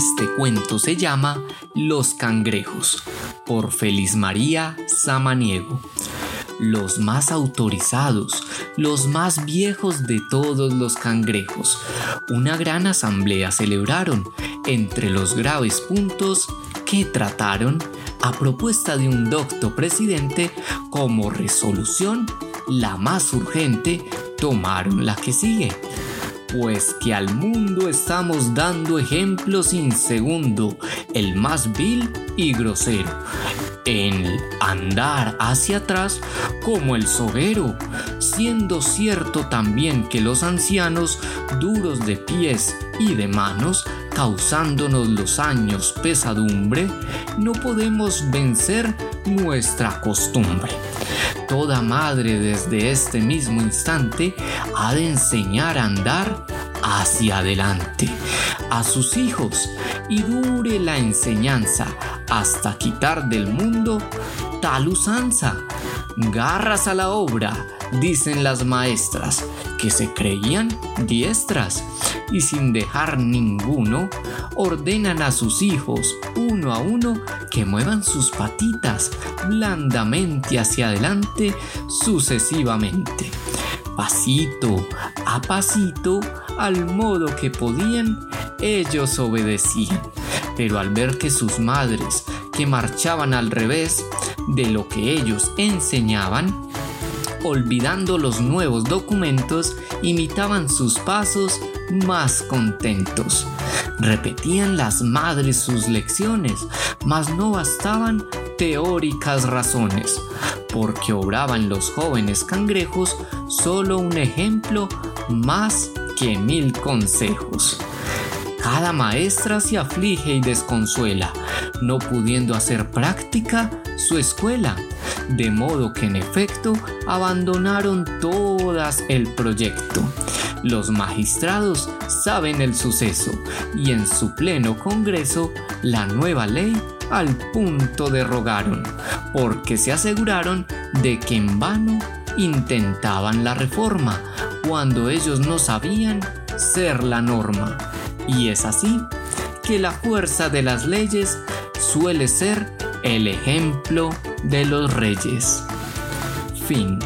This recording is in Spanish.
Este cuento se llama Los cangrejos por Feliz María Samaniego. Los más autorizados, los más viejos de todos los cangrejos, una gran asamblea celebraron. Entre los graves puntos que trataron a propuesta de un docto presidente como resolución la más urgente tomaron la que sigue pues que al mundo estamos dando ejemplo sin segundo, el más vil y grosero, en andar hacia atrás como el soguero, siendo cierto también que los ancianos, duros de pies y de manos, causándonos los años pesadumbre, no podemos vencer nuestra costumbre. Toda madre desde este mismo instante ha de enseñar a andar hacia adelante a sus hijos y dure la enseñanza hasta quitar del mundo tal usanza. Garras a la obra, dicen las maestras, que se creían diestras y sin dejar ninguno, ordenan a sus hijos uno a uno que muevan sus patitas blandamente hacia adelante sucesivamente. Pasito a pasito, al modo que podían, ellos obedecían. Pero al ver que sus madres, que marchaban al revés de lo que ellos enseñaban, olvidando los nuevos documentos, imitaban sus pasos más contentos. Repetían las madres sus lecciones, mas no bastaban teóricas razones, porque obraban los jóvenes cangrejos solo un ejemplo más que mil consejos. Cada maestra se aflige y desconsuela, no pudiendo hacer práctica su escuela, de modo que en efecto abandonaron todas el proyecto. Los magistrados saben el suceso y en su pleno congreso la nueva ley al punto derrogaron, porque se aseguraron de que en vano intentaban la reforma cuando ellos no sabían ser la norma. Y es así que la fuerza de las leyes suele ser el ejemplo de los reyes. Fin.